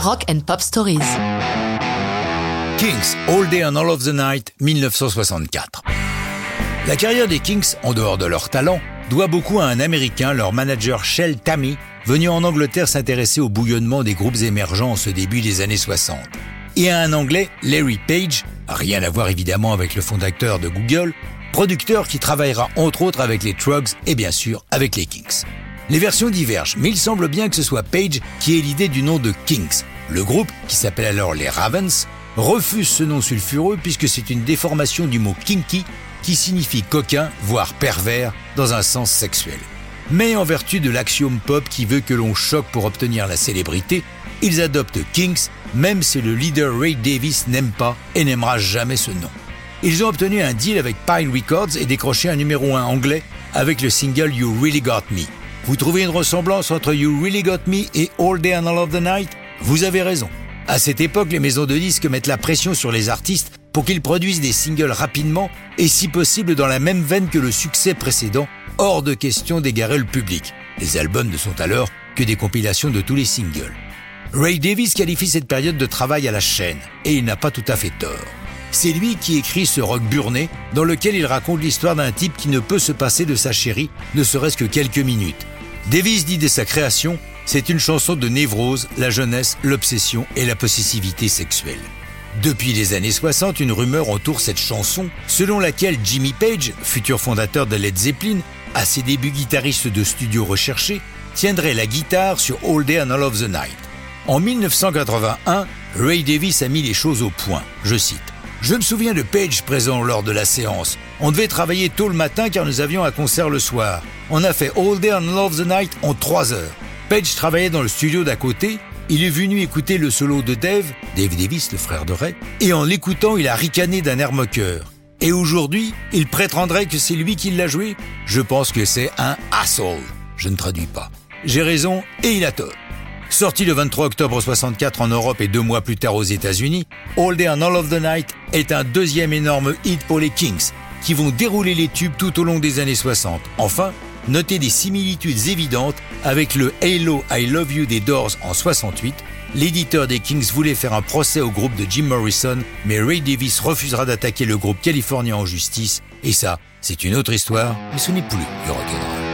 Rock and Pop Stories. Kings, All Day and All of the Night, 1964. La carrière des Kings, en dehors de leur talent, doit beaucoup à un Américain, leur manager Shell Tammy, venu en Angleterre s'intéresser au bouillonnement des groupes émergents en ce début des années 60. Et à un Anglais, Larry Page, rien à voir évidemment avec le fondateur de Google, producteur qui travaillera entre autres avec les Trugs et bien sûr avec les Kings. Les versions divergent, mais il semble bien que ce soit Page qui ait l'idée du nom de Kings. Le groupe, qui s'appelle alors les Ravens, refuse ce nom sulfureux puisque c'est une déformation du mot kinky qui signifie coquin, voire pervers, dans un sens sexuel. Mais en vertu de l'axiome pop qui veut que l'on choque pour obtenir la célébrité, ils adoptent Kings, même si le leader Ray Davis n'aime pas et n'aimera jamais ce nom. Ils ont obtenu un deal avec Pine Records et décroché un numéro 1 anglais avec le single You Really Got Me. Vous trouvez une ressemblance entre You Really Got Me et All Day and All of the Night Vous avez raison. À cette époque, les maisons de disques mettent la pression sur les artistes pour qu'ils produisent des singles rapidement et si possible dans la même veine que le succès précédent, hors de question d'égarer le public. Les albums ne sont alors que des compilations de tous les singles. Ray Davis qualifie cette période de travail à la chaîne, et il n'a pas tout à fait tort. C'est lui qui écrit ce rock burné dans lequel il raconte l'histoire d'un type qui ne peut se passer de sa chérie, ne serait-ce que quelques minutes. Davis dit de sa création, c'est une chanson de névrose, la jeunesse, l'obsession et la possessivité sexuelle. Depuis les années 60, une rumeur entoure cette chanson, selon laquelle Jimmy Page, futur fondateur de Led Zeppelin, à ses débuts guitariste de studio recherché, tiendrait la guitare sur All Day and All of the Night. En 1981, Ray Davis a mis les choses au point. Je cite. Je me souviens de Page présent lors de la séance. On devait travailler tôt le matin car nous avions un concert le soir. On a fait All Day and Love the Night en trois heures. Page travaillait dans le studio d'à côté. Il est venu écouter le solo de Dave, Dave Davis, le frère de Ray, et en l'écoutant, il a ricané d'un air moqueur. Et aujourd'hui, il prétendrait que c'est lui qui l'a joué Je pense que c'est un asshole. Je ne traduis pas. J'ai raison et il a tort. Sorti le 23 octobre 64 en Europe et deux mois plus tard aux États-Unis, All Day and All of the Night est un deuxième énorme hit pour les Kings, qui vont dérouler les tubes tout au long des années 60. Enfin, notez des similitudes évidentes avec le Halo I Love You des Doors en 68. L'éditeur des Kings voulait faire un procès au groupe de Jim Morrison, mais Ray Davis refusera d'attaquer le groupe californien en justice. Et ça, c'est une autre histoire, mais ce n'est plus du rock'n'roll.